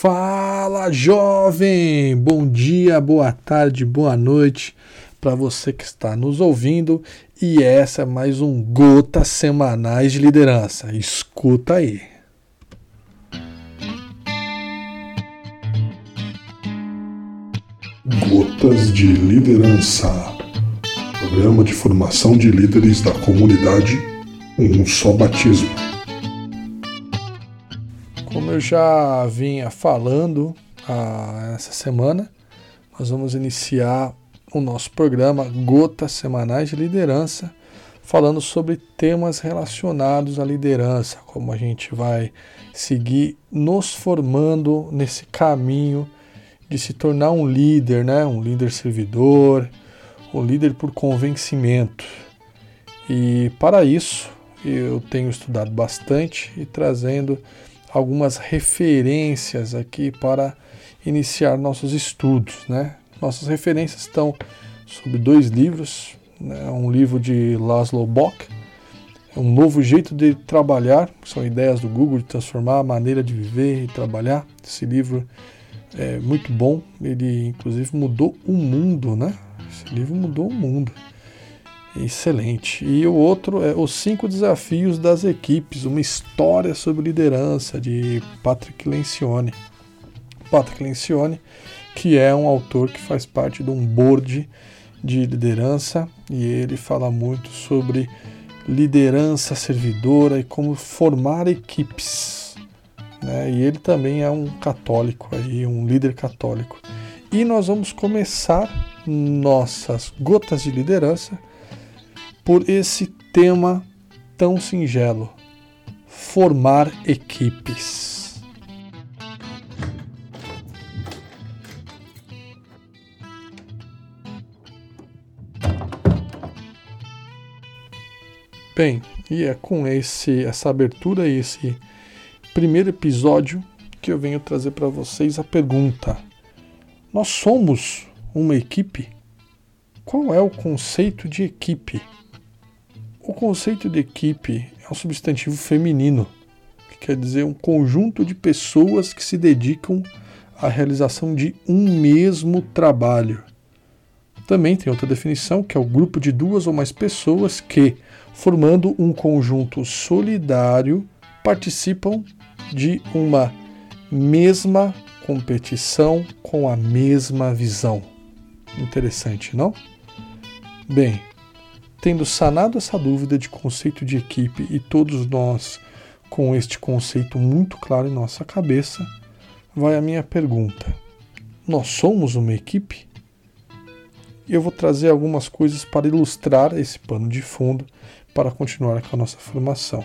Fala, jovem! Bom dia, boa tarde, boa noite para você que está nos ouvindo. E essa é mais um Gotas Semanais de Liderança. Escuta aí. Gotas de Liderança Programa de formação de líderes da comunidade Um Só Batismo. Como eu já vinha falando ah, essa semana, nós vamos iniciar o nosso programa Gotas Semanais de Liderança, falando sobre temas relacionados à liderança, como a gente vai seguir nos formando nesse caminho de se tornar um líder, né? um líder servidor, um líder por convencimento. E para isso eu tenho estudado bastante e trazendo algumas referências aqui para iniciar nossos estudos. Né? Nossas referências estão sobre dois livros, né? um livro de Laszlo Bock, um novo jeito de trabalhar, são ideias do Google de transformar a maneira de viver e trabalhar. Esse livro é muito bom, ele inclusive mudou o mundo, né? Esse livro mudou o mundo. Excelente. E o outro é Os Cinco Desafios das Equipes, uma história sobre liderança de Patrick Lencioni. Patrick Lencioni, que é um autor que faz parte de um board de liderança e ele fala muito sobre liderança servidora e como formar equipes. Né? E ele também é um católico, aí, um líder católico. E nós vamos começar nossas gotas de liderança por esse tema tão singelo: formar equipes. Bem, e é com esse essa abertura e esse primeiro episódio que eu venho trazer para vocês a pergunta: nós somos uma equipe? Qual é o conceito de equipe? O conceito de equipe é um substantivo feminino, que quer dizer um conjunto de pessoas que se dedicam à realização de um mesmo trabalho. Também tem outra definição, que é o grupo de duas ou mais pessoas que, formando um conjunto solidário, participam de uma mesma competição com a mesma visão. Interessante, não? Bem, tendo sanado essa dúvida de conceito de equipe e todos nós com este conceito muito claro em nossa cabeça, vai a minha pergunta: nós somos uma equipe? Eu vou trazer algumas coisas para ilustrar esse pano de fundo para continuar com a nossa formação.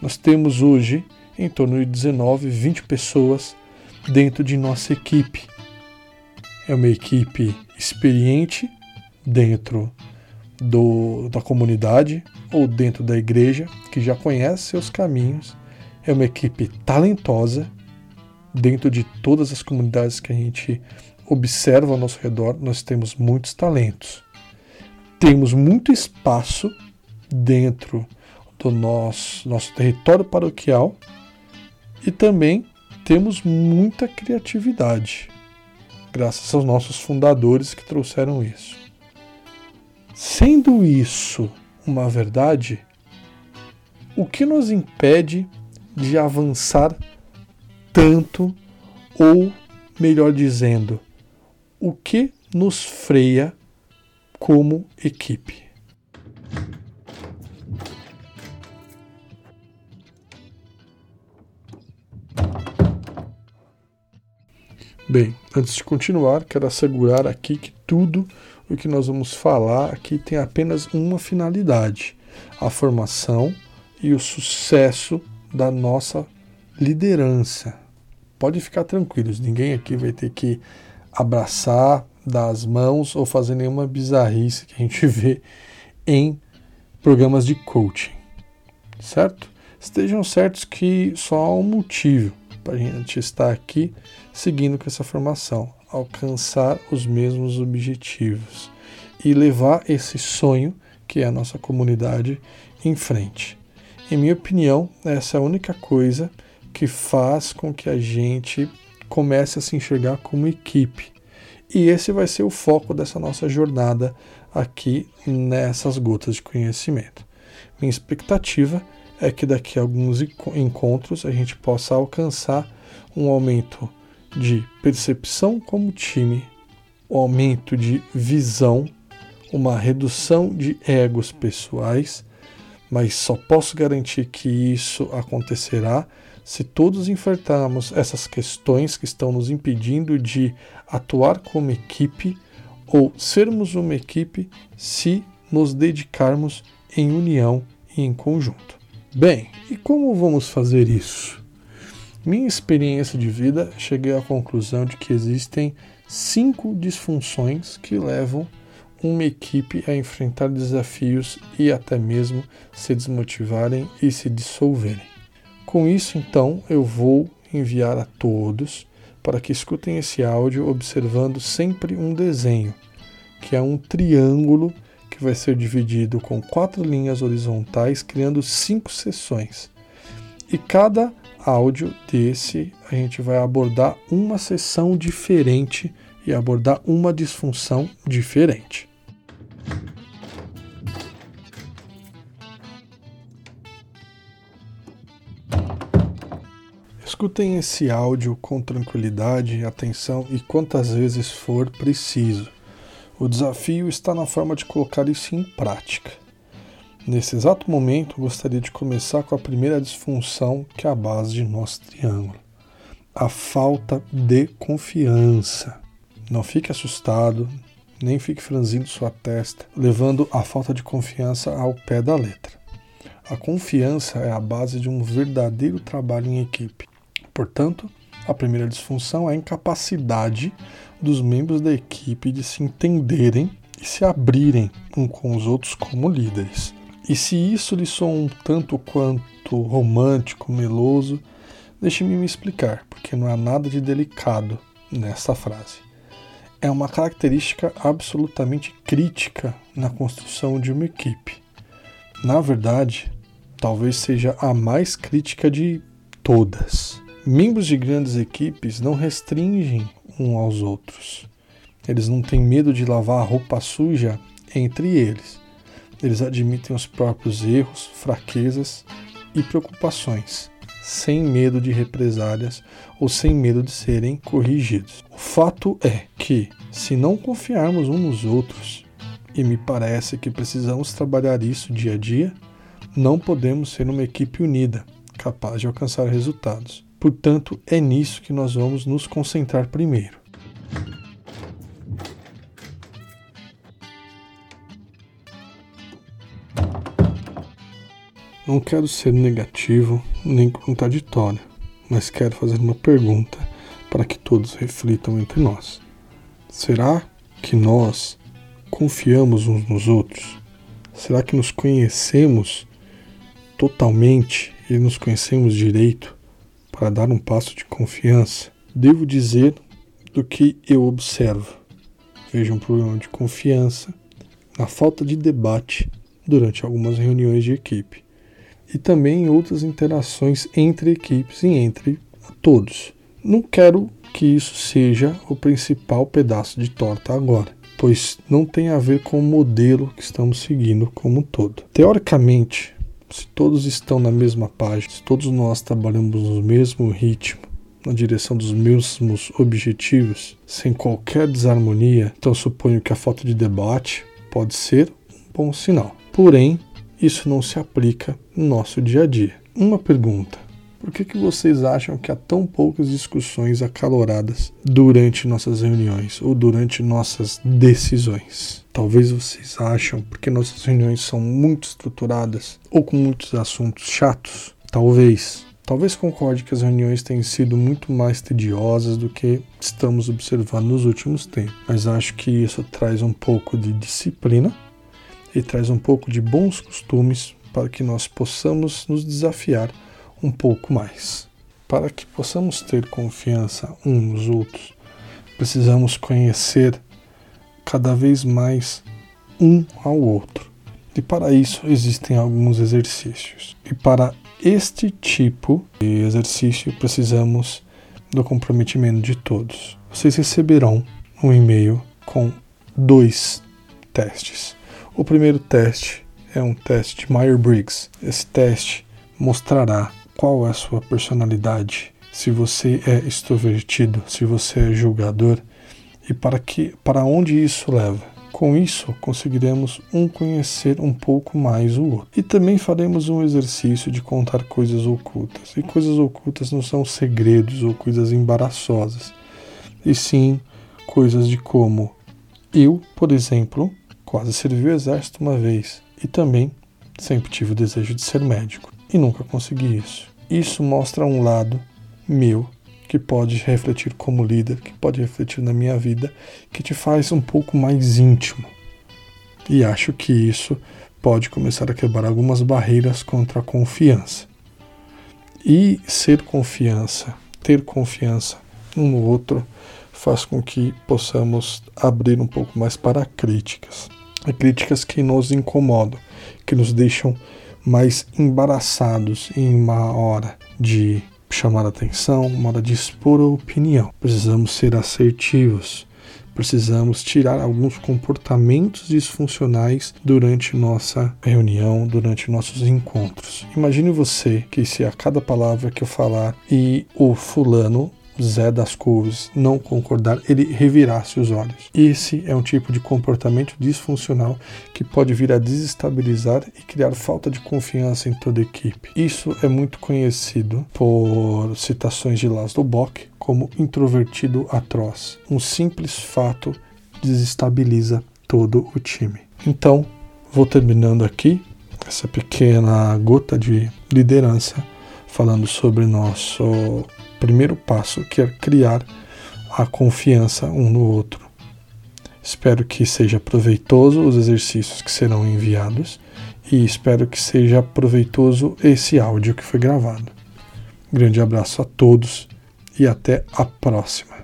Nós temos hoje em torno de 19, 20 pessoas dentro de nossa equipe. É uma equipe experiente dentro do, da comunidade ou dentro da igreja, que já conhece seus caminhos, é uma equipe talentosa dentro de todas as comunidades que a gente observa ao nosso redor, nós temos muitos talentos. Temos muito espaço dentro do nosso, nosso território paroquial e também temos muita criatividade, graças aos nossos fundadores que trouxeram isso. Sendo isso uma verdade, o que nos impede de avançar tanto, ou melhor dizendo, o que nos freia como equipe? Bem, antes de continuar, quero assegurar aqui que tudo o que nós vamos falar aqui tem apenas uma finalidade: a formação e o sucesso da nossa liderança. Pode ficar tranquilos, ninguém aqui vai ter que abraçar, dar as mãos ou fazer nenhuma bizarrice que a gente vê em programas de coaching, certo? Estejam certos que só há um motivo para a gente estar aqui seguindo com essa formação, alcançar os mesmos objetivos e levar esse sonho, que é a nossa comunidade, em frente. Em minha opinião, essa é a única coisa que faz com que a gente comece a se enxergar como equipe. E esse vai ser o foco dessa nossa jornada aqui nessas gotas de conhecimento. Minha expectativa é que daqui a alguns encontros a gente possa alcançar um aumento de percepção como time, um aumento de visão, uma redução de egos pessoais, mas só posso garantir que isso acontecerá se todos enfrentarmos essas questões que estão nos impedindo de atuar como equipe ou sermos uma equipe se nos dedicarmos em união e em conjunto. Bem, e como vamos fazer isso? Minha experiência de vida cheguei à conclusão de que existem cinco disfunções que levam uma equipe a enfrentar desafios e até mesmo se desmotivarem e se dissolverem. Com isso, então, eu vou enviar a todos para que escutem esse áudio observando sempre um desenho, que é um triângulo que vai ser dividido com quatro linhas horizontais, criando cinco sessões. E cada áudio desse a gente vai abordar uma sessão diferente e abordar uma disfunção diferente. Escutem esse áudio com tranquilidade, atenção e quantas vezes for preciso. O desafio está na forma de colocar isso em prática. Nesse exato momento, gostaria de começar com a primeira disfunção que é a base de nosso triângulo: a falta de confiança. Não fique assustado, nem fique franzindo sua testa, levando a falta de confiança ao pé da letra. A confiança é a base de um verdadeiro trabalho em equipe. Portanto, a primeira disfunção é a incapacidade dos membros da equipe de se entenderem e se abrirem um com os outros como líderes. E se isso lhe soa um tanto quanto romântico, meloso, deixe-me me explicar, porque não há nada de delicado nessa frase. É uma característica absolutamente crítica na construção de uma equipe. Na verdade, talvez seja a mais crítica de todas. Membros de grandes equipes não restringem um aos outros. Eles não têm medo de lavar a roupa suja entre eles. Eles admitem os próprios erros, fraquezas e preocupações, sem medo de represálias ou sem medo de serem corrigidos. O fato é que, se não confiarmos uns nos outros, e me parece que precisamos trabalhar isso dia a dia, não podemos ser uma equipe unida, capaz de alcançar resultados. Portanto, é nisso que nós vamos nos concentrar primeiro. Não quero ser negativo nem contraditório, mas quero fazer uma pergunta para que todos reflitam entre nós. Será que nós confiamos uns nos outros? Será que nos conhecemos totalmente e nos conhecemos direito? para dar um passo de confiança, devo dizer do que eu observo. Vejo um problema de confiança na falta de debate durante algumas reuniões de equipe e também em outras interações entre equipes e entre todos. Não quero que isso seja o principal pedaço de torta agora, pois não tem a ver com o modelo que estamos seguindo como um todo. Teoricamente, se todos estão na mesma página, se todos nós trabalhamos no mesmo ritmo, na direção dos mesmos objetivos, sem qualquer desarmonia, então suponho que a falta de debate pode ser um bom sinal. Porém, isso não se aplica no nosso dia a dia. Uma pergunta: por que, que vocês acham que há tão poucas discussões acaloradas durante nossas reuniões ou durante nossas decisões? Talvez vocês acham porque nossas reuniões são muito estruturadas ou com muitos assuntos chatos. Talvez. Talvez concorde que as reuniões têm sido muito mais tediosas do que estamos observando nos últimos tempos, mas acho que isso traz um pouco de disciplina e traz um pouco de bons costumes para que nós possamos nos desafiar um pouco mais. Para que possamos ter confiança uns nos outros, precisamos conhecer cada vez mais um ao outro. E para isso existem alguns exercícios. E para este tipo de exercício precisamos do comprometimento de todos. Vocês receberão um e-mail com dois testes. O primeiro teste é um teste de Myers-Briggs. Esse teste mostrará qual é a sua personalidade, se você é extrovertido, se você é julgador e para que para onde isso leva. Com isso, conseguiremos um conhecer um pouco mais o outro. E também faremos um exercício de contar coisas ocultas. E coisas ocultas não são segredos ou coisas embaraçosas, e sim coisas de como eu, por exemplo, quase servi o exército uma vez e também sempre tive o desejo de ser médico e nunca consegui isso. Isso mostra um lado meu que pode refletir como líder, que pode refletir na minha vida, que te faz um pouco mais íntimo. E acho que isso pode começar a quebrar algumas barreiras contra a confiança. E ser confiança, ter confiança no outro, faz com que possamos abrir um pouco mais para críticas. E críticas que nos incomodam, que nos deixam mais embaraçados em uma hora de chamar atenção, uma hora de expor a opinião. Precisamos ser assertivos. Precisamos tirar alguns comportamentos disfuncionais durante nossa reunião, durante nossos encontros. Imagine você que se a cada palavra que eu falar e o fulano Zé das Couves não concordar, ele revirasse os olhos. Esse é um tipo de comportamento disfuncional que pode vir a desestabilizar e criar falta de confiança em toda a equipe. Isso é muito conhecido por citações de Laszlo Bock como introvertido atroz. Um simples fato desestabiliza todo o time. Então, vou terminando aqui essa pequena gota de liderança falando sobre nosso primeiro passo, que é criar a confiança um no outro. Espero que seja proveitoso os exercícios que serão enviados e espero que seja proveitoso esse áudio que foi gravado. Grande abraço a todos e até a próxima.